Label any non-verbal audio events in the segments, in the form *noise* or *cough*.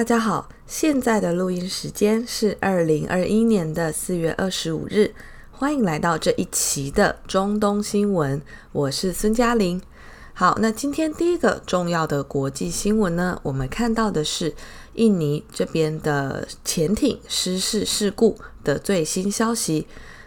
大家好，现在的录音时间是二零二一年的四月二十五日，欢迎来到这一期的中东新闻，我是孙嘉玲。好，那今天第一个重要的国际新闻呢，我们看到的是印尼这边的潜艇失事事故的最新消息。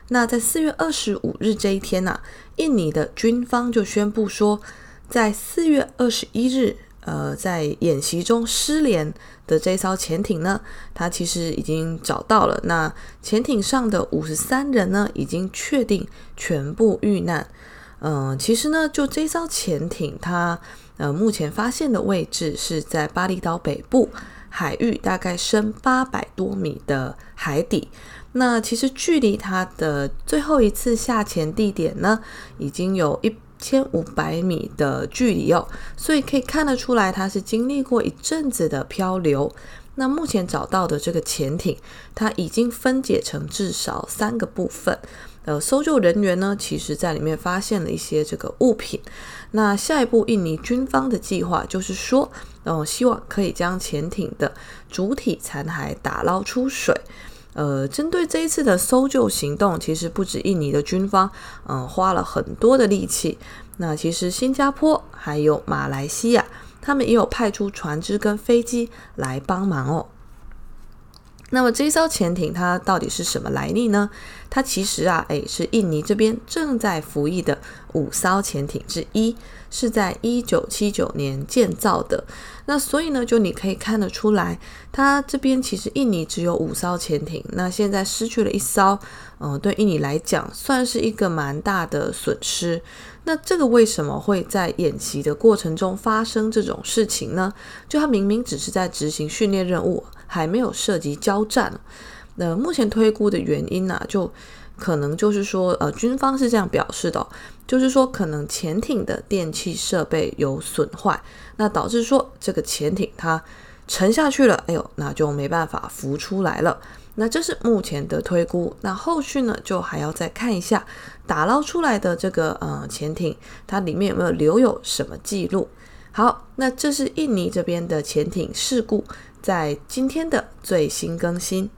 那在四月二十五日这一天呢、印尼的军方就宣布说，在四月二十一日。呃，在演习中失联的这艘潜艇呢，它其实已经找到了。那潜艇上的五十三人呢，已经确定全部遇难。嗯、其实呢，就这艘潜艇，它呃目前发现的位置是在巴厘岛北部海域，大概深八百多米的海底。那其实距离它的最后一次下潜地点呢，已经有一。千五百米的距离哦，所以可以看得出来，它是经历过一阵子的漂流。那目前找到的这个潜艇，它已经分解成至少三个部分。呃，搜救人员呢，其实在里面发现了一些这个物品。那下一步，印尼军方的计划就是说，呃，希望可以将潜艇的主体残骸打捞出水。呃，针对这一次的搜救行动，其实不止印尼的军方，嗯、花了很多的力气。那其实新加坡还有马来西亚，他们也有派出船只跟飞机来帮忙哦。那么这艘潜艇它到底是什么来历呢？它其实啊，诶，是印尼这边正在服役的五艘潜艇之一，是在一九七九年建造的。那所以呢，就你可以看得出来，它这边其实印尼只有五艘潜艇，那现在失去了一艘，嗯、对印尼来讲算是一个蛮大的损失。那这个为什么会在演习的过程中发生这种事情呢？就它明明只是在执行训练任务。还没有涉及交战，那目前推估的原因呢、就可能就是说，呃，军方是这样表示的、就是说可能潜艇的电气设备有损坏，那导致说这个潜艇它沉下去了，哎呦，那就没办法浮出来了。那这是目前的推估，那后续呢，就还要再看一下打捞出来的这个呃潜艇，它里面有没有留有什么记录。好，那这是印尼这边的潜艇事故。在今天的最新更新，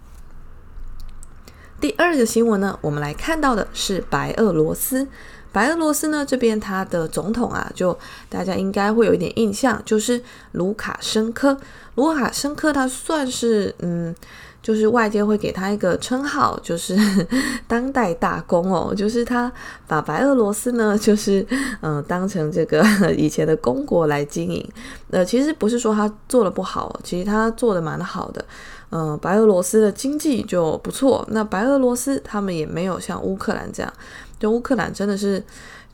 第二个新闻呢，我们来看到的是白俄罗斯。白俄罗斯呢这边，它的总统啊，就大家应该会有一点印象，就是卢卡申科。卢卡申科他算是嗯。就是外界会给他一个称号，就是 *laughs* 当代大公哦，就是他把白俄罗斯呢，就是嗯、当成这个 *laughs* 以前的公国来经营。呃，其实不是说他做的不好，其实他做的蛮好的。嗯、白俄罗斯的经济就不错。那白俄罗斯他们也没有像乌克兰这样，就乌克兰真的是。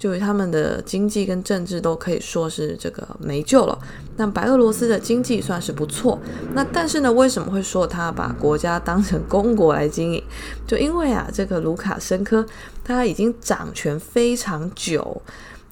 就是他们的经济跟政治都可以说是这个没救了。那白俄罗斯的经济算是不错，那但是呢，为什么会说他把国家当成公国来经营？就因为啊，这个卢卡申科他已经掌权非常久，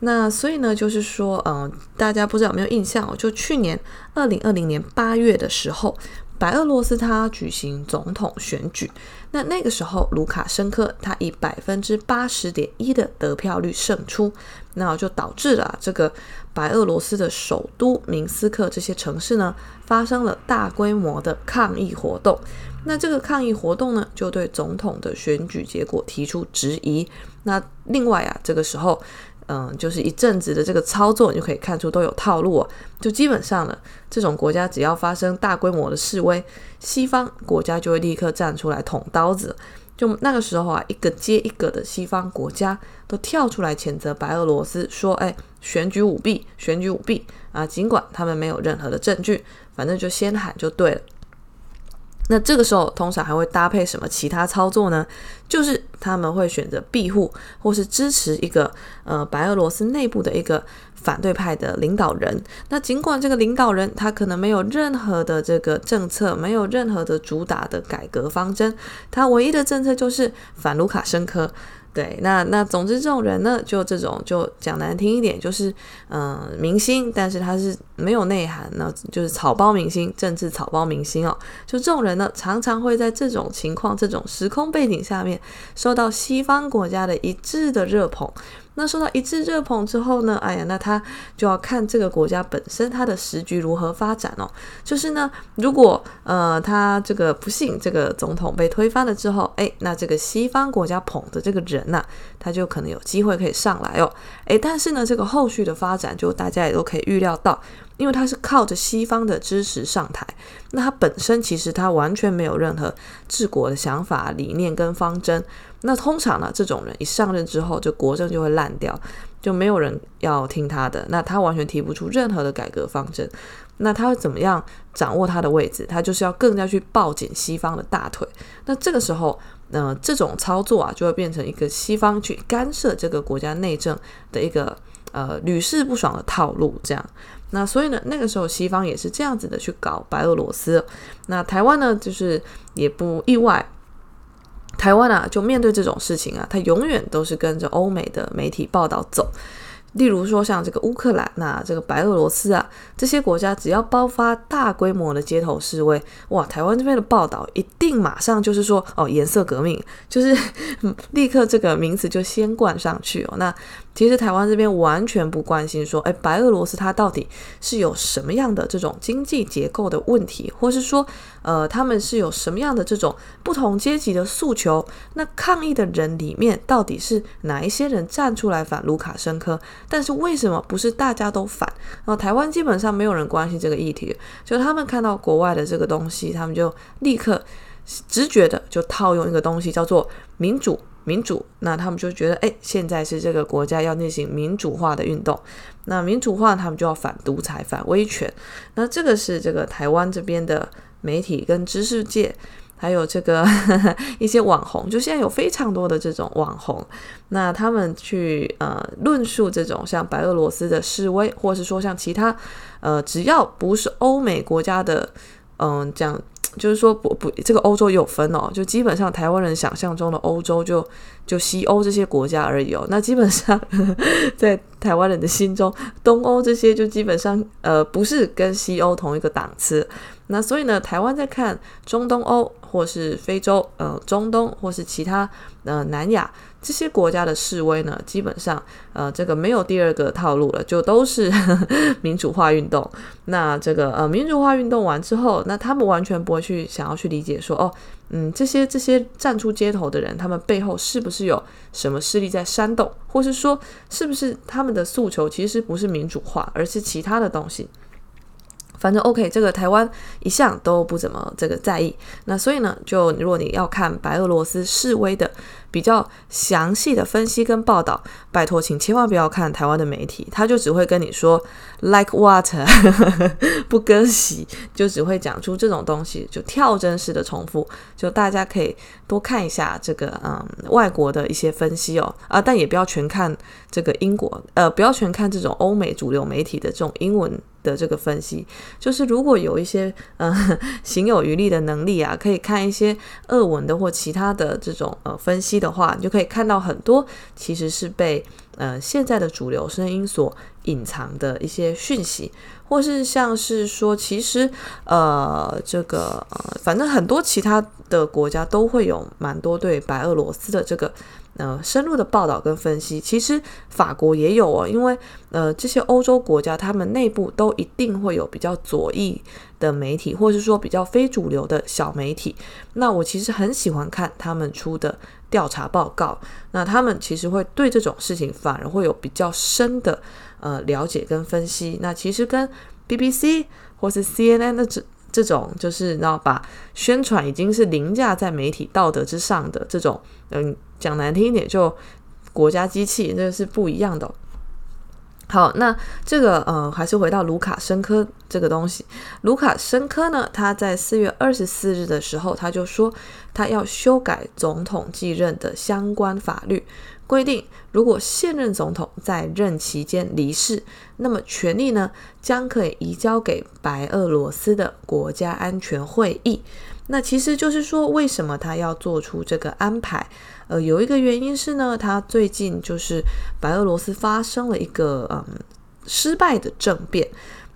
那所以呢，就是说，嗯、呃，大家不知道有没有印象哦？就去年二零二零年八月的时候。白俄罗斯他举行总统选举，那那个时候卢卡申科他以百分之八十点一的得票率胜出，那就导致了这个白俄罗斯的首都明斯克这些城市呢发生了大规模的抗议活动。那这个抗议活动呢就对总统的选举结果提出质疑。那另外啊，这个时候。嗯，就是一阵子的这个操作，你就可以看出都有套路哦。就基本上呢，这种国家只要发生大规模的示威，西方国家就会立刻站出来捅刀子。就那个时候啊，一个接一个的西方国家都跳出来谴责白俄罗斯，说：“哎，选举舞弊，选举舞弊啊！”尽管他们没有任何的证据，反正就先喊就对了。那这个时候通常还会搭配什么其他操作呢？就是他们会选择庇护或是支持一个呃白俄罗斯内部的一个反对派的领导人。那尽管这个领导人他可能没有任何的这个政策，没有任何的主打的改革方针，他唯一的政策就是反卢卡申科。对，那那总之这种人呢，就这种就讲难听一点，就是嗯、明星，但是他是没有内涵，那就是草包明星，政治草包明星哦。就这种人呢，常常会在这种情况、这种时空背景下面，受到西方国家的一致的热捧。那受到一致热捧之后呢，哎呀，那他就要看这个国家本身它的时局如何发展哦。就是呢，如果呃他这个不幸这个总统被推翻了之后，哎，那这个西方国家捧的这个人呐、他就可能有机会可以上来哦。哎，但是呢，这个后续的发展就大家也都可以预料到。因为他是靠着西方的支持上台，那他本身其实他完全没有任何治国的想法、理念跟方针。那通常呢，这种人一上任之后，就国政就会烂掉，就没有人要听他的。那他完全提不出任何的改革方针。那他会怎么样掌握他的位置？他就是要更加去抱紧西方的大腿。那这个时候，呃，这种操作啊，就会变成一个西方去干涉这个国家内政的一个呃屡试不爽的套路，这样。那所以呢，那个时候西方也是这样子的去搞白俄罗斯。那台湾呢，就是也不意外。台湾啊，就面对这种事情啊，它永远都是跟着欧美的媒体报道走。例如说，像这个乌克兰、那这个白俄罗斯啊，这些国家只要爆发大规模的街头示威，哇，台湾这边的报道一定马上就是说，哦，颜色革命，就是 *laughs* 立刻这个名词就先冠上去哦。那其实台湾这边完全不关心说，哎，白俄罗斯它到底是有什么样的这种经济结构的问题，或是说，呃，他们是有什么样的这种不同阶级的诉求？那抗议的人里面到底是哪一些人站出来反卢卡申科？但是为什么不是大家都反？然后台湾基本上没有人关心这个议题，就他们看到国外的这个东西，他们就立刻直觉的就套用一个东西叫做民主。民主，那他们就觉得，哎，现在是这个国家要进行民主化的运动，那民主化他们就要反独裁、反威权。那这个是这个台湾这边的媒体跟知识界，还有这个呵 *laughs* 呵一些网红，就现在有非常多的这种网红，那他们去呃论述这种像白俄罗斯的示威，或是说像其他呃只要不是欧美国家的，嗯、这样。就是说不不，这个欧洲也有分哦，就基本上台湾人想象中的欧洲就就西欧这些国家而已哦。那基本上呵 *laughs* 呵在台湾人的心中，东欧这些就基本上呃不是跟西欧同一个档次。那所以呢，台湾在看中东欧或是非洲呃中东或是其他呃南亚。这些国家的示威呢，基本上，呃，这个没有第二个套路了，就都是呵 *laughs* 呵民主化运动。那这个呃，民主化运动完之后，那他们完全不会去想要去理解说，哦，嗯，这些这些站出街头的人，他们背后是不是有什么势力在煽动，或是说，是不是他们的诉求其实不是民主化，而是其他的东西。反正 OK，这个台湾一向都不怎么这个在意。那所以呢，就如果你要看白俄罗斯示威的比较详细的分析跟报道，拜托，请千万不要看台湾的媒体，他就只会跟你说 like water，*laughs* 不割席，就只会讲出这种东西，就跳针式的重复。就大家可以多看一下这个嗯外国的一些分析哦啊，但也不要全看这个英国，呃，不要全看这种欧美主流媒体的这种英文。的这个分析，就是如果有一些呃 *laughs* 行有余力的能力啊，可以看一些恶文的或其他的这种呃分析的话，你就可以看到很多其实是被呃现在的主流声音所隐藏的一些讯息，或是像是说，其实呃这个呃反正很多其他的国家都会有蛮多对白俄罗斯的这个。呃，深入的报道跟分析，其实法国也有哦，因为呃，这些欧洲国家他们内部都一定会有比较左翼的媒体，或是说比较非主流的小媒体。那我其实很喜欢看他们出的调查报告，那他们其实会对这种事情反而会有比较深的呃了解跟分析。那其实跟 BBC 或是 CNN 的这这种，就是然后把宣传已经是凌驾在媒体道德之上的这种，嗯。讲难听一点，就国家机器，那是不一样的。好，那这个呃，还是回到卢卡申科这个东西。卢卡申科呢，他在四月二十四日的时候，他就说他要修改总统继任的相关法律，规定如果现任总统在任期间离世，那么权力呢将可以移交给白俄罗斯的国家安全会议。那其实就是说，为什么他要做出这个安排？呃，有一个原因是呢，他最近就是白俄罗斯发生了一个嗯失败的政变。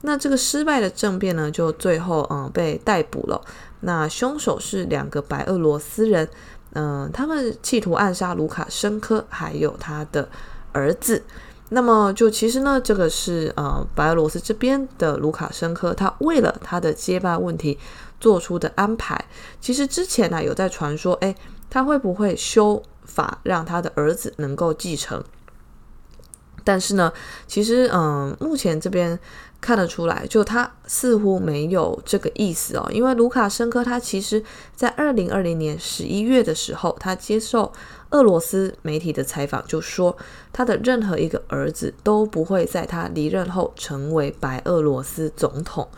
那这个失败的政变呢，就最后嗯被逮捕了。那凶手是两个白俄罗斯人，嗯，他们企图暗杀卢卡申科还有他的儿子。那么就其实呢，这个是呃白俄罗斯这边的卢卡申科，他为了他的接班问题做出的安排。其实之前呢、有在传说，诶，他会不会修法让他的儿子能够继承？但是呢，其实嗯，目前这边看得出来，就他似乎没有这个意思哦。因为卢卡申科他其实在二零二零年十一月的时候，他接受俄罗斯媒体的采访，就说他的任何一个儿子都不会在他离任后成为白俄罗斯总统。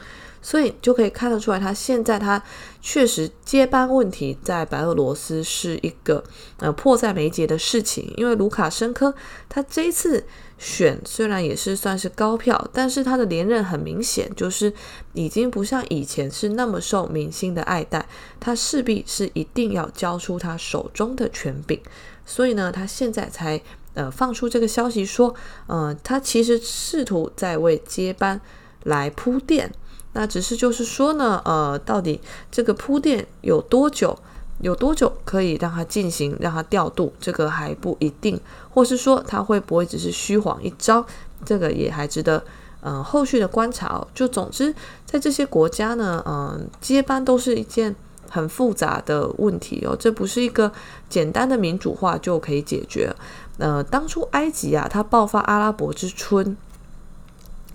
所以就可以看得出来，他现在他确实接班问题在白俄罗斯是一个呃迫在眉睫的事情。因为卢卡申科他这一次选虽然也是算是高票，但是他的连任很明显就是已经不像以前是那么受民心的爱戴，他势必是一定要交出他手中的权柄。所以呢，他现在才呃放出这个消息说，呃，他其实试图在为接班来铺垫。那只是就是说呢，呃，到底这个铺垫有多久，有多久可以让它进行，让它调度，这个还不一定，或是说它会不会只是虚晃一招，这个也还值得，嗯、后续的观察哦。就总之，在这些国家呢，嗯、接班都是一件很复杂的问题哦，这不是一个简单的民主化就可以解决。呃，当初埃及啊，它爆发阿拉伯之春，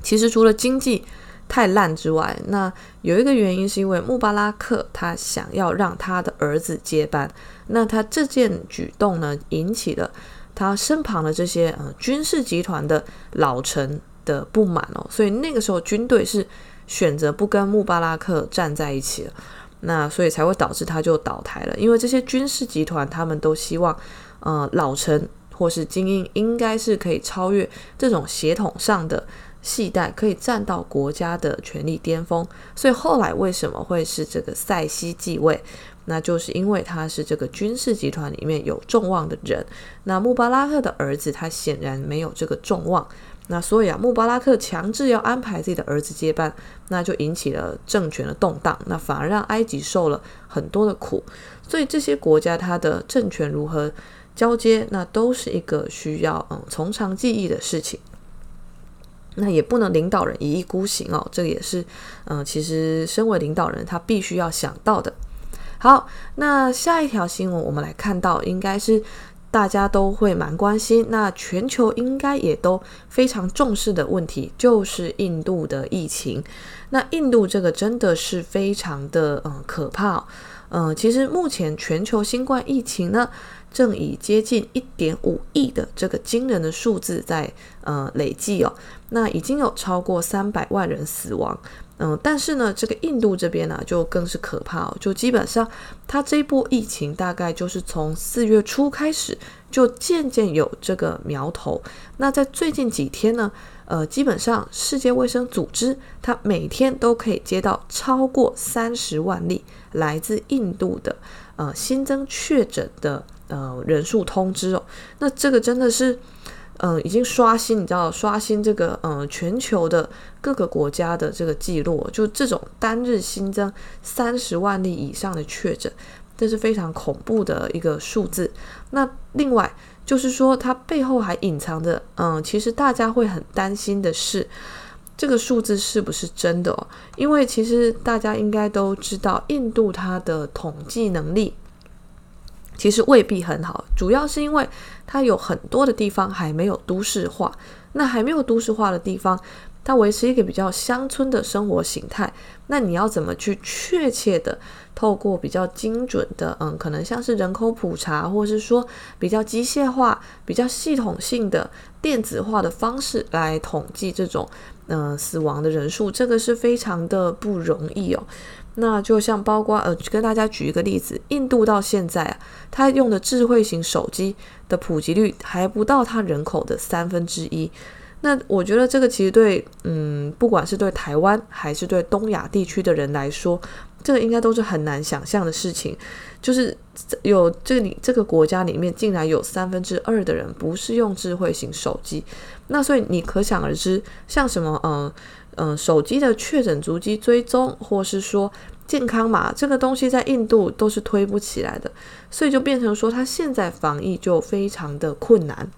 其实除了经济。太烂之外，那有一个原因是因为穆巴拉克他想要让他的儿子接班，那他这件举动呢，引起了他身旁的这些呃军事集团的老臣的不满哦，所以那个时候军队是选择不跟穆巴拉克站在一起了，那所以才会导致他就倒台了，因为这些军事集团他们都希望呃老臣或是精英应该是可以超越这种血统上的。系带可以站到国家的权力巅峰，所以后来为什么会是这个塞西继位？那就是因为他是这个军事集团里面有众望的人。那穆巴拉克的儿子他显然没有这个众望，那所以啊，穆巴拉克强制要安排自己的儿子接班，那就引起了政权的动荡，那反而让埃及受了很多的苦。所以这些国家它的政权如何交接，那都是一个需要嗯从长计议的事情。那也不能领导人一意孤行哦，这个也是，嗯、其实身为领导人，他必须要想到的。好，那下一条新闻我们来看到，应该是大家都会蛮关心，那全球应该也都非常重视的问题，就是印度的疫情。那印度这个真的是非常的嗯可怕，嗯、呃，其实目前全球新冠疫情呢，正以接近一点五亿的这个惊人的数字在呃累计哦，那已经有超过三百万人死亡，嗯、但是呢，这个印度这边呢、就更是可怕哦，就基本上它这一波疫情大概就是从四月初开始就渐渐有这个苗头，那在最近几天呢，呃，基本上世界卫生组织它每天都可以接到超过三十万例来自印度的呃新增确诊的。呃，人数通知哦，那这个真的是，呃，已经刷新，你知道，刷新这个，嗯、全球的各个国家的这个记录，就这种单日新增三十万例以上的确诊，这是非常恐怖的一个数字。那另外就是说，它背后还隐藏着，嗯、其实大家会很担心的是，这个数字是不是真的哦？因为其实大家应该都知道，印度它的统计能力。其实未必很好，主要是因为它有很多的地方还没有都市化。那还没有都市化的地方，它维持一个比较乡村的生活形态。那你要怎么去确切的透过比较精准的，嗯，可能像是人口普查，或是说比较机械化、比较系统性的电子化的方式来统计这种，嗯，死亡的人数，这个是非常的不容易哦。那就像包括呃，跟大家举一个例子，印度到现在啊，它用的智慧型手机的普及率还不到它人口的三分之一。那我觉得这个其实对，嗯，不管是对台湾还是对东亚地区的人来说，这个应该都是很难想象的事情。就是有这里这个国家里面竟然有三分之二的人不是用智慧型手机，那所以你可想而知，像什么，嗯。嗯，手机的确诊足迹追踪，或是说健康码这个东西，在印度都是推不起来的，所以就变成说，他现在防疫就非常的困难。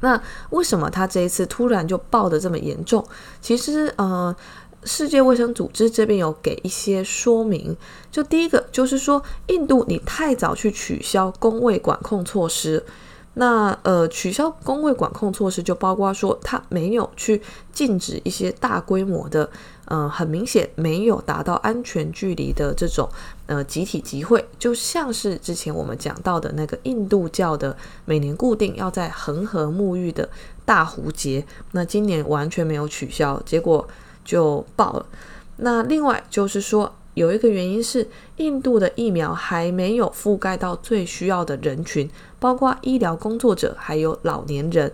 那为什么他这一次突然就爆得这么严重？其实，呃，世界卫生组织这边有给一些说明。就第一个就是说，印度你太早去取消公卫管控措施。那呃，取消公卫管控措施就包括说，他没有去禁止一些大规模的，呃，很明显没有达到安全距离的这种呃集体集会，就像是之前我们讲到的那个印度教的每年固定要在恒河沐浴的大壶节，那今年完全没有取消，结果就爆了。那另外就是说。有一个原因是，印度的疫苗还没有覆盖到最需要的人群，包括医疗工作者还有老年人。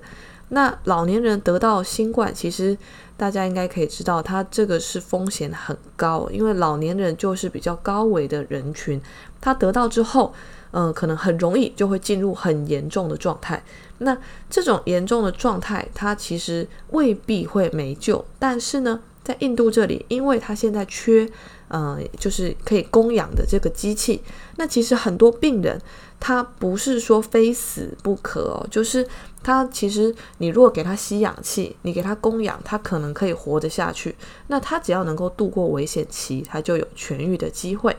那老年人得到新冠，其实大家应该可以知道，他这个是风险很高，因为老年人就是比较高危的人群，他得到之后，嗯、可能很容易就会进入很严重的状态。那这种严重的状态，它其实未必会没救，但是呢，在印度这里，因为他现在缺。呃，就是可以供氧的这个机器。那其实很多病人，他不是说非死不可哦，就是他其实你如果给他吸氧气，你给他供氧，他可能可以活得下去。那他只要能够度过危险期，他就有痊愈的机会。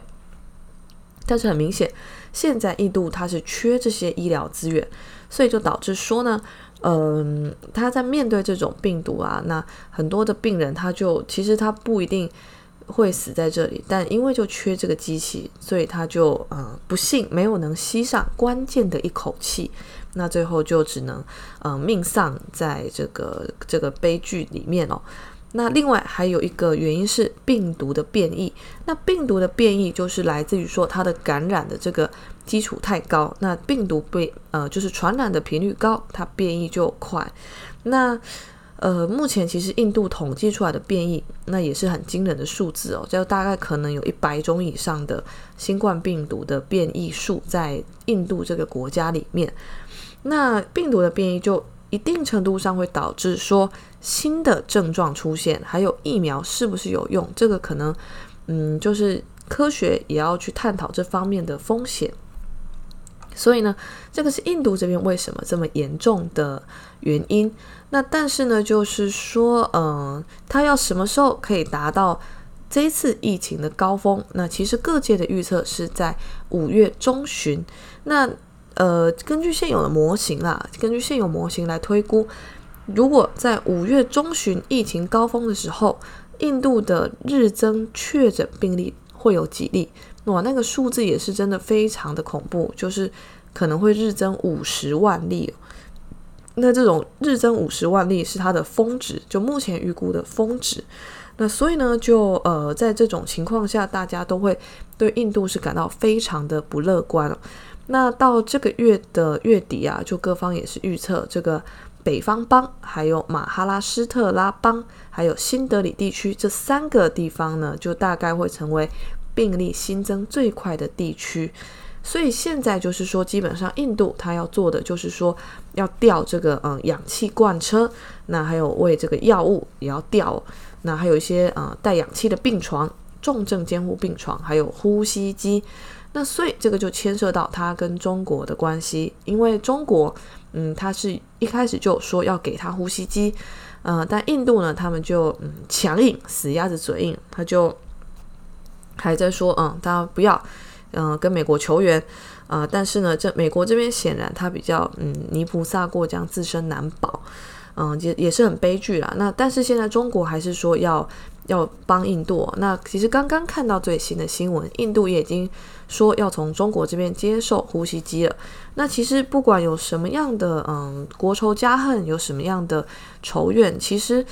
但是很明显，现在印度它是缺这些医疗资源，所以就导致说呢，嗯、他在面对这种病毒啊，那很多的病人他就其实他不一定。会死在这里，但因为就缺这个机器，所以他就呃不幸没有能吸上关键的一口气，那最后就只能呃命丧在这个这个悲剧里面哦。那另外还有一个原因是病毒的变异，那病毒的变异就是来自于说它的感染的这个基础太高，那病毒被呃就是传染的频率高，它变异就快，那。呃，目前其实印度统计出来的变异，那也是很惊人的数字哦，就大概可能有一百种以上的新冠病毒的变异数在印度这个国家里面。那病毒的变异就一定程度上会导致说新的症状出现，还有疫苗是不是有用，这个可能，嗯，就是科学也要去探讨这方面的风险。所以呢，这个是印度这边为什么这么严重的原因。那但是呢，就是说，嗯、呃，它要什么时候可以达到这次疫情的高峰？那其实各界的预测是在五月中旬。那呃，根据现有的模型啦，根据现有模型来推估，如果在五月中旬疫情高峰的时候，印度的日增确诊病例会有几例？哇，那个数字也是真的非常的恐怖，就是可能会日增五十万例。那这种日增五十万例是它的峰值，就目前预估的峰值。那所以呢，就呃，在这种情况下，大家都会对印度是感到非常的不乐观。那到这个月的月底啊，就各方也是预测，这个北方邦、还有马哈拉施特拉邦、还有新德里地区这三个地方呢，就大概会成为病例新增最快的地区。所以现在就是说，基本上印度它要做的就是说，要调这个嗯氧气罐车，那还有为这个药物也要调，那还有一些呃带氧气的病床、重症监护病床，还有呼吸机。那所以这个就牵涉到它跟中国的关系，因为中国嗯它是一开始就说要给他呼吸机，呃，但印度呢他们就嗯强硬死鸭子嘴硬，他就还在说嗯他不要。嗯、跟美国求援，啊、呃，但是呢，这美国这边显然他比较，嗯，泥菩萨过江，自身难保，嗯、也也是很悲剧啦。那但是现在中国还是说要要帮印度。那其实刚刚看到最新的新闻，印度也已经说要从中国这边接受呼吸机了。那其实不管有什么样的，嗯，国仇家恨，有什么样的仇怨，其实，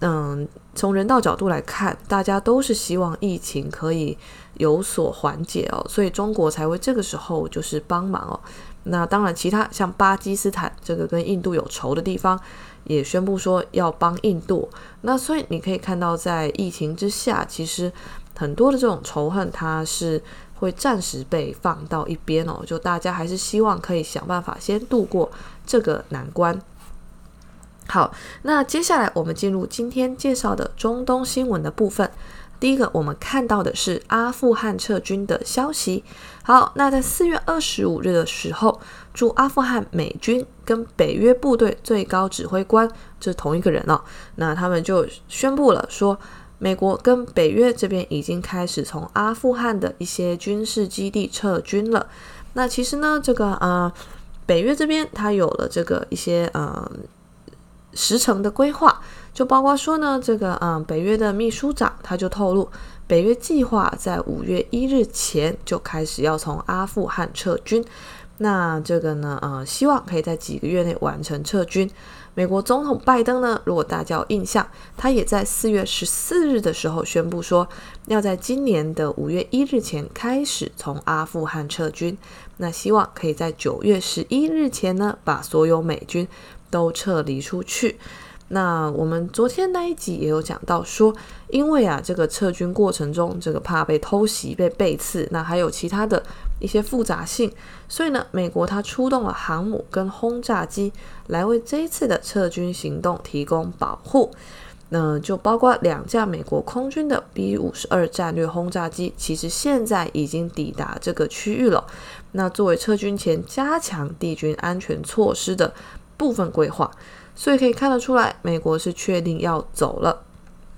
嗯，从人道角度来看，大家都是希望疫情可以。有所缓解哦，所以中国才会这个时候就是帮忙哦。那当然，其他像巴基斯坦这个跟印度有仇的地方，也宣布说要帮印度。那所以你可以看到，在疫情之下，其实很多的这种仇恨，它是会暂时被放到一边哦。就大家还是希望可以想办法先度过这个难关。好，那接下来我们进入今天介绍的中东新闻的部分。第一个，我们看到的是阿富汗撤军的消息。好，那在四月二十五日的时候，驻阿富汗美军跟北约部队最高指挥官，这是同一个人哦。那他们就宣布了说，美国跟北约这边已经开始从阿富汗的一些军事基地撤军了。那其实呢，这个呃，北约这边它有了这个一些呃时程的规划。就包括说呢，这个嗯，北约的秘书长他就透露，北约计划在五月一日前就开始要从阿富汗撤军。那这个呢，呃，希望可以在几个月内完成撤军。美国总统拜登呢，如果大家有印象，他也在四月十四日的时候宣布说，要在今年的五月一日前开始从阿富汗撤军。那希望可以在九月十一日前呢，把所有美军都撤离出去。那我们昨天那一集也有讲到说，因为啊，这个撤军过程中，这个怕被偷袭、被背刺，那还有其他的一些复杂性，所以呢，美国它出动了航母跟轰炸机来为这一次的撤军行动提供保护。那就包括两架美国空军的 B 五十二战略轰炸机，其实现在已经抵达这个区域了。那作为撤军前加强地军安全措施的部分规划。所以可以看得出来，美国是确定要走了，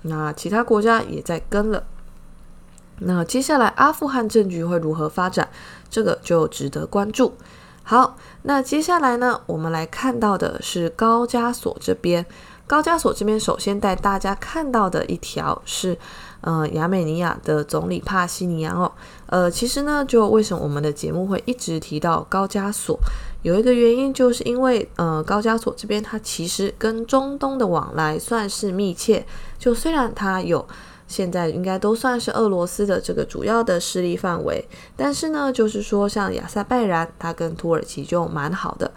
那其他国家也在跟了。那接下来阿富汗政局会如何发展，这个就值得关注。好，那接下来呢，我们来看到的是高加索这边。高加索这边首先带大家看到的一条是，呃，亚美尼亚的总理帕西尼扬哦。呃，其实呢，就为什么我们的节目会一直提到高加索？有一个原因，就是因为呃，高加索这边它其实跟中东的往来算是密切。就虽然它有现在应该都算是俄罗斯的这个主要的势力范围，但是呢，就是说像亚塞拜然，它跟土耳其就蛮好的。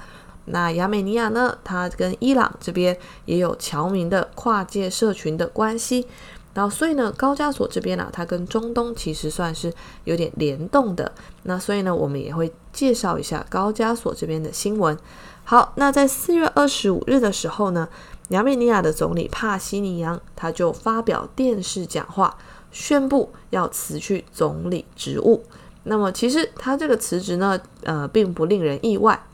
那亚美尼亚呢，它跟伊朗这边也有侨民的跨界社群的关系。然后，所以呢，高加索这边呢、它跟中东其实算是有点联动的。那所以呢，我们也会介绍一下高加索这边的新闻。好，那在四月二十五日的时候呢，亚美尼亚的总理帕西尼扬他就发表电视讲话，宣布要辞去总理职务。那么，其实他这个辞职呢，呃，并不令人意外，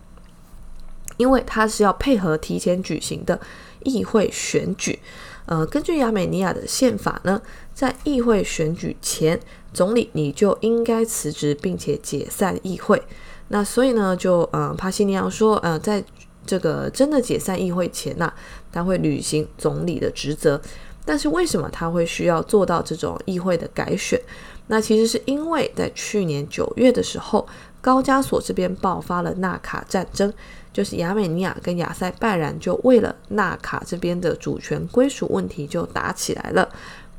因为他是要配合提前举行的议会选举。呃，根据亚美尼亚的宪法呢，在议会选举前，总理你就应该辞职，并且解散议会。那所以呢，就呃，帕西尼扬说，呃，在这个真的解散议会前呐、他会履行总理的职责。但是为什么他会需要做到这种议会的改选？那其实是因为在去年九月的时候，高加索这边爆发了纳卡战争。就是亚美尼亚跟亚塞拜然就为了纳卡这边的主权归属问题就打起来了。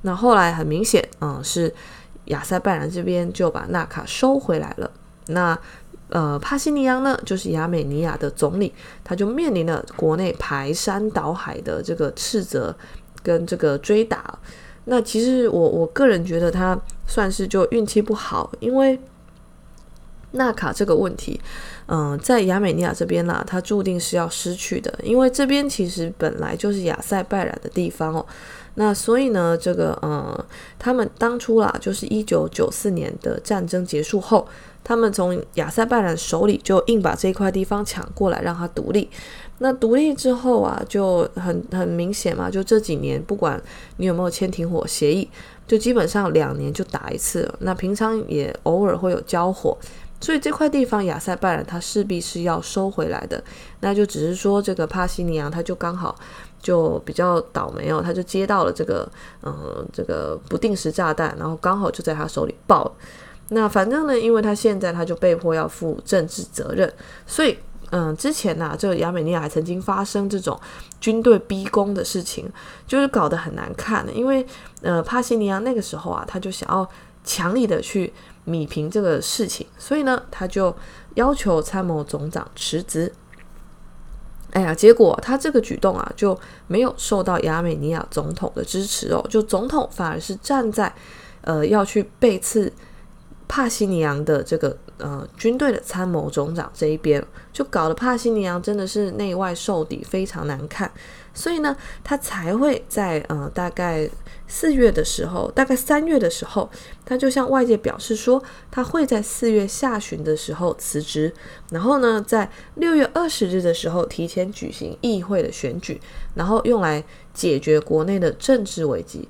那后来很明显，嗯，是亚塞拜然这边就把纳卡收回来了。那呃，帕西尼扬呢，就是亚美尼亚的总理，他就面临了国内排山倒海的这个斥责跟这个追打。那其实我我个人觉得他算是就运气不好，因为。纳卡这个问题，嗯、在亚美尼亚这边啦，它注定是要失去的，因为这边其实本来就是亚塞拜然的地方哦。那所以呢，这个，呃，他们当初啦，就是一九九四年的战争结束后，他们从亚塞拜然手里就硬把这块地方抢过来，让它独立。那独立之后啊，就很很明显嘛，就这几年，不管你有没有签停火协议，就基本上两年就打一次。那平常也偶尔会有交火。所以这块地方亚塞拜然他势必是要收回来的，那就只是说这个帕西尼亚他就刚好就比较倒霉哦，他就接到了这个嗯这个不定时炸弹，然后刚好就在他手里爆。那反正呢，因为他现在他就被迫要负政治责任，所以嗯之前呐、这个亚美尼亚还曾经发生这种军队逼宫的事情，就是搞得很难看的，因为呃帕西尼亚那个时候啊，他就想要强力的去。米平这个事情，所以呢，他就要求参谋总长辞职。哎呀，结果他这个举动啊，就没有受到亚美尼亚总统的支持哦，就总统反而是站在呃要去背刺帕西尼扬的这个呃军队的参谋总长这一边，就搞得帕西尼扬真的是内外受敌，非常难看。所以呢，他才会在呃大概四月的时候，大概三月的时候，他就向外界表示说，他会在四月下旬的时候辞职，然后呢，在六月二十日的时候提前举行议会的选举，然后用来解决国内的政治危机。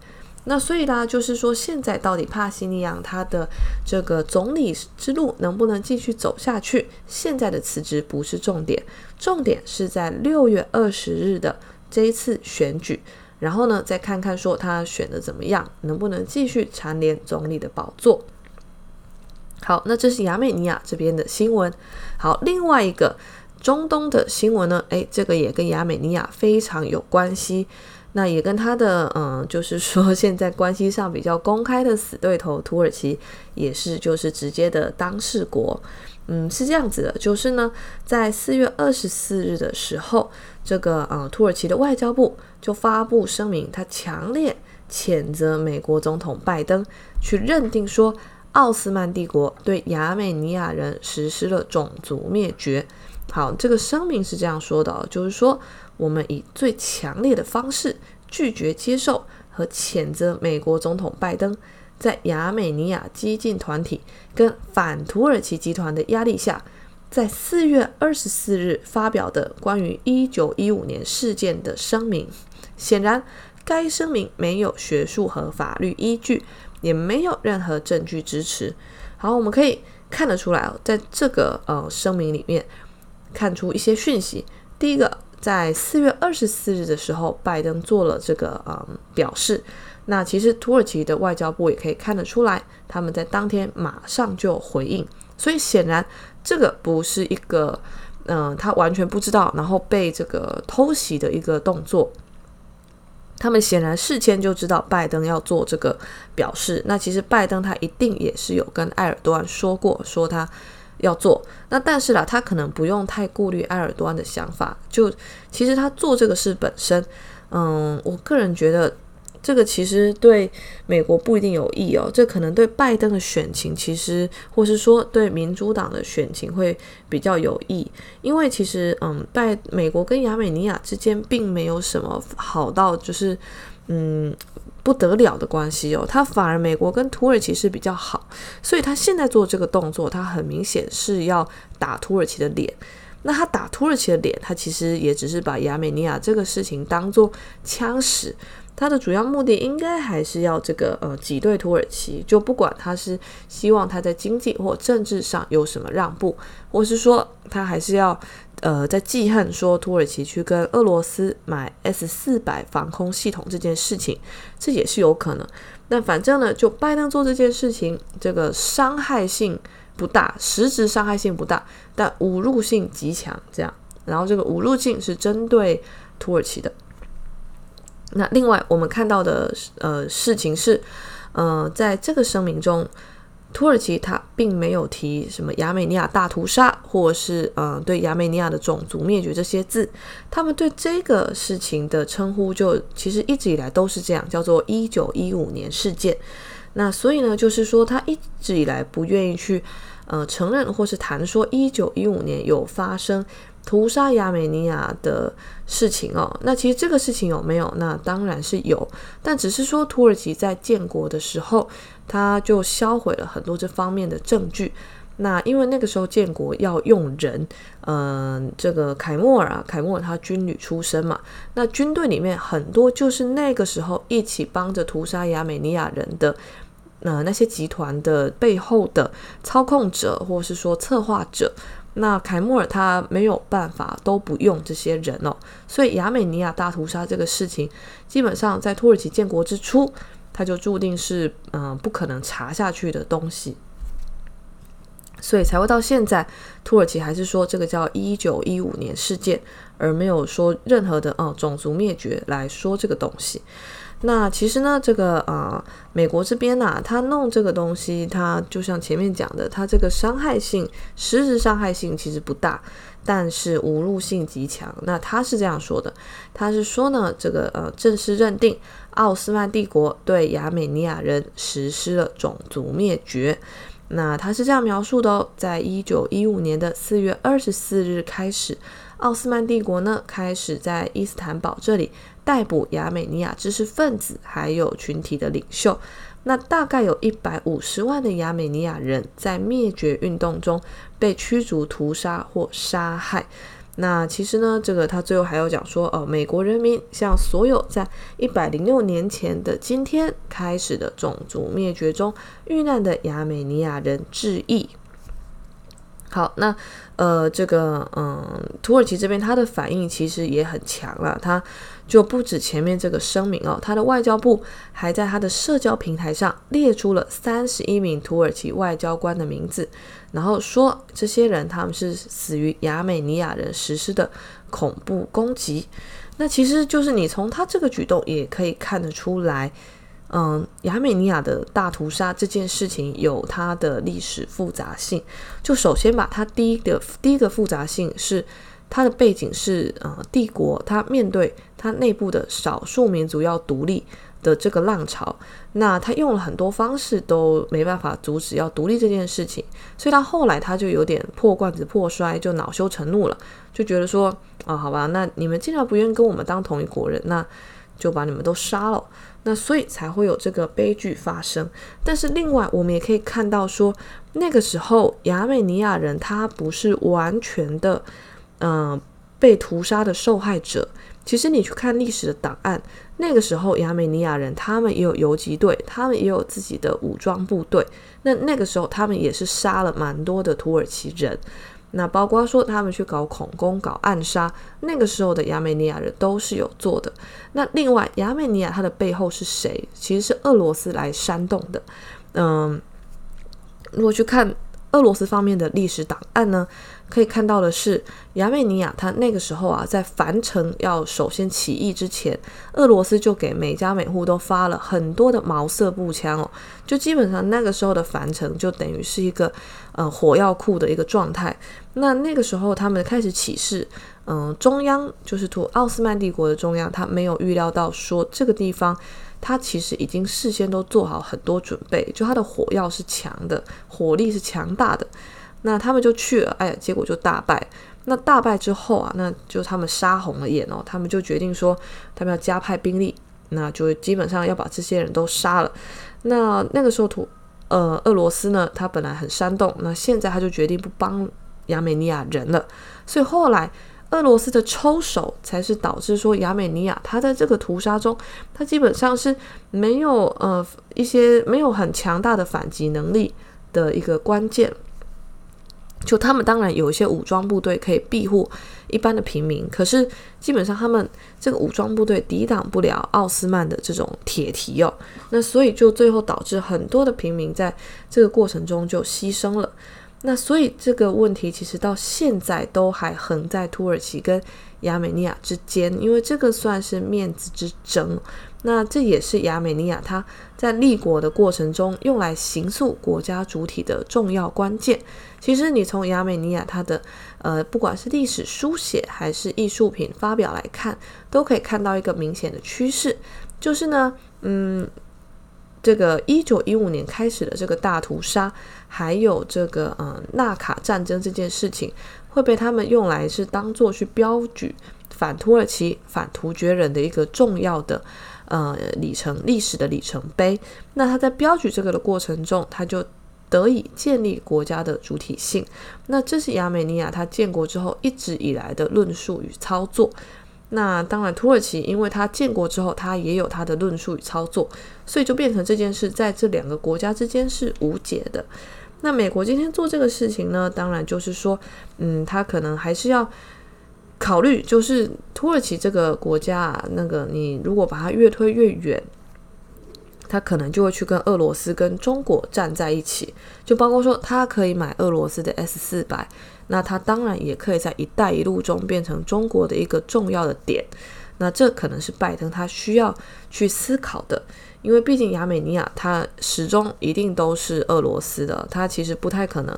那所以呢，就是说现在到底帕西尼扬他的这个总理之路能不能继续走下去？现在的辞职不是重点，重点是在六月二十日的。这一次选举，然后呢，再看看说他选的怎么样，能不能继续蝉联总理的宝座。好，那这是亚美尼亚这边的新闻。好，另外一个中东的新闻呢，诶，这个也跟亚美尼亚非常有关系。那也跟他的嗯，就是说现在关系上比较公开的死对头土耳其，也是就是直接的当事国。嗯，是这样子的，就是呢，在四月二十四日的时候，这个呃，土耳其的外交部就发布声明，他强烈谴责美国总统拜登，去认定说奥斯曼帝国对亚美尼亚人实施了种族灭绝。好，这个声明是这样说的，就是说我们以最强烈的方式拒绝接受和谴责美国总统拜登。在亚美尼亚激进团体跟反土耳其集团的压力下，在四月二十四日发表的关于一九一五年事件的声明，显然该声明没有学术和法律依据，也没有任何证据支持。好，我们可以看得出来哦，在这个呃声明里面看出一些讯息。第一个，在四月二十四日的时候，拜登做了这个呃表示。那其实土耳其的外交部也可以看得出来，他们在当天马上就回应，所以显然这个不是一个，嗯、他完全不知道，然后被这个偷袭的一个动作。他们显然事前就知道拜登要做这个表示。那其实拜登他一定也是有跟埃尔多安说过，说他要做。那但是啦，他可能不用太顾虑埃尔多安的想法。就其实他做这个事本身，嗯，我个人觉得。这个其实对美国不一定有益哦，这可能对拜登的选情，其实或是说对民主党的选情会比较有益，因为其实嗯，拜美国跟亚美尼亚之间并没有什么好到就是嗯不得了的关系哦，他反而美国跟土耳其是比较好，所以他现在做这个动作，他很明显是要打土耳其的脸。那他打土耳其的脸，他其实也只是把亚美尼亚这个事情当做枪使。他的主要目的应该还是要这个呃挤兑土耳其，就不管他是希望他在经济或政治上有什么让步，或是说他还是要呃在记恨说土耳其去跟俄罗斯买 S 四百防空系统这件事情，这也是有可能。但反正呢，就拜登做这件事情，这个伤害性不大，实质伤害性不大，但侮辱性极强。这样，然后这个侮辱性是针对土耳其的。那另外我们看到的呃事情是，呃，在这个声明中，土耳其他并没有提什么亚美尼亚大屠杀，或是呃对亚美尼亚的种族灭绝这些字，他们对这个事情的称呼就其实一直以来都是这样，叫做一九一五年事件。那所以呢，就是说他一直以来不愿意去呃承认或是谈说一九一五年有发生。屠杀亚美尼亚的事情哦，那其实这个事情有没有？那当然是有，但只是说土耳其在建国的时候，他就销毁了很多这方面的证据。那因为那个时候建国要用人，嗯、呃，这个凯末尔啊，凯末尔他军旅出身嘛，那军队里面很多就是那个时候一起帮着屠杀亚美尼亚人的，呃，那些集团的背后的操控者，或是说策划者。那凯莫尔他没有办法都不用这些人哦，所以亚美尼亚大屠杀这个事情，基本上在土耳其建国之初，他就注定是嗯、不可能查下去的东西，所以才会到现在，土耳其还是说这个叫一九一五年事件，而没有说任何的哦种族灭绝来说这个东西。那其实呢，这个呃，美国这边呐，他弄这个东西，他就像前面讲的，他这个伤害性，实质伤害性其实不大，但是侮辱性极强。那他是这样说的，他是说呢，这个呃，正式认定奥斯曼帝国对亚美尼亚人实施了种族灭绝。那他是这样描述的哦，在一九一五年的四月二十四日开始，奥斯曼帝国呢开始在伊斯坦堡这里逮捕亚美尼亚知识分子，还有群体的领袖。那大概有一百五十万的亚美尼亚人在灭绝运动中被驱逐、屠杀或杀害。那其实呢，这个他最后还要讲说，哦，美国人民向所有在一百零六年前的今天开始的种族灭绝中遇难的亚美尼亚人致意。好，那呃，这个嗯，土耳其这边他的反应其实也很强了，他就不止前面这个声明哦，他的外交部还在他的社交平台上列出了三十一名土耳其外交官的名字。然后说这些人他们是死于亚美尼亚人实施的恐怖攻击，那其实就是你从他这个举动也可以看得出来，嗯，亚美尼亚的大屠杀这件事情有它的历史复杂性。就首先吧，它第一个第一个复杂性是它的背景是呃帝国，它面对它内部的少数民族要独立。的这个浪潮，那它用了很多方式都没办法阻止要独立这件事情，所以他后来他就有点破罐子破摔，就恼羞成怒了，就觉得说啊，好吧，那你们既然不愿意跟我们当同一国人，那就把你们都杀了，那所以才会有这个悲剧发生。但是另外我们也可以看到说，那个时候亚美尼亚人他不是完全的嗯、被屠杀的受害者。其实你去看历史的档案，那个时候亚美尼亚人他们也有游击队，他们也有自己的武装部队。那那个时候他们也是杀了蛮多的土耳其人。那包括说他们去搞恐攻、搞暗杀，那个时候的亚美尼亚人都是有做的。那另外亚美尼亚它的背后是谁？其实是俄罗斯来煽动的。嗯，如果去看。俄罗斯方面的历史档案呢，可以看到的是，亚美尼亚它那个时候啊，在樊城要首先起义之前，俄罗斯就给每家每户都发了很多的毛瑟步枪哦，就基本上那个时候的樊城就等于是一个呃火药库的一个状态。那那个时候他们开始起事，嗯、中央就是土奥斯曼帝国的中央，他没有预料到说这个地方。他其实已经事先都做好很多准备，就他的火药是强的，火力是强大的。那他们就去了，哎，结果就大败。那大败之后啊，那就他们杀红了眼哦，他们就决定说，他们要加派兵力，那就基本上要把这些人都杀了。那那个时候土呃俄罗斯呢，他本来很煽动，那现在他就决定不帮亚美尼亚人了，所以后来。俄罗斯的抽手才是导致说亚美尼亚他在这个屠杀中，他基本上是没有呃一些没有很强大的反击能力的一个关键。就他们当然有一些武装部队可以庇护一般的平民，可是基本上他们这个武装部队抵挡不了奥斯曼的这种铁蹄哦。那所以就最后导致很多的平民在这个过程中就牺牲了。那所以这个问题其实到现在都还横在土耳其跟亚美尼亚之间，因为这个算是面子之争。那这也是亚美尼亚它在立国的过程中用来形塑国家主体的重要关键。其实你从亚美尼亚它的呃不管是历史书写还是艺术品发表来看，都可以看到一个明显的趋势，就是呢，嗯。这个一九一五年开始的这个大屠杀，还有这个嗯纳卡战争这件事情，会被他们用来是当做去标举反土耳其、反突厥人的一个重要的呃里程历史的里程碑。那他在标举这个的过程中，他就得以建立国家的主体性。那这是亚美尼亚他建国之后一直以来的论述与操作。那当然，土耳其因为他建国之后，他也有他的论述与操作，所以就变成这件事在这两个国家之间是无解的。那美国今天做这个事情呢，当然就是说，嗯，他可能还是要考虑，就是土耳其这个国家啊，那个你如果把它越推越远。他可能就会去跟俄罗斯、跟中国站在一起，就包括说他可以买俄罗斯的 S 四百，那他当然也可以在“一带一路”中变成中国的一个重要的点。那这可能是拜登他需要去思考的，因为毕竟亚美尼亚它始终一定都是俄罗斯的，它其实不太可能。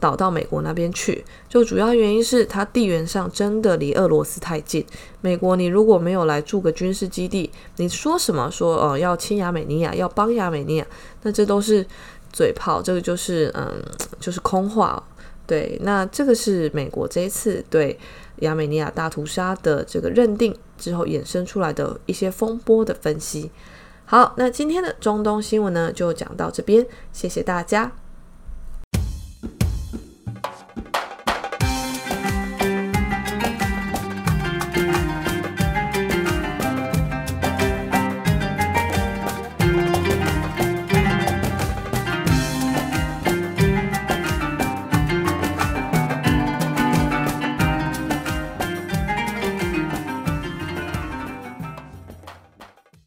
倒到美国那边去，就主要原因是它地缘上真的离俄罗斯太近。美国，你如果没有来驻个军事基地，你说什么说呃要亲亚美尼亚，要帮亚美尼亚，那这都是嘴炮，这个就是嗯，就是空话。对，那这个是美国这一次对亚美尼亚大屠杀的这个认定之后衍生出来的一些风波的分析。好，那今天的中东新闻呢，就讲到这边，谢谢大家。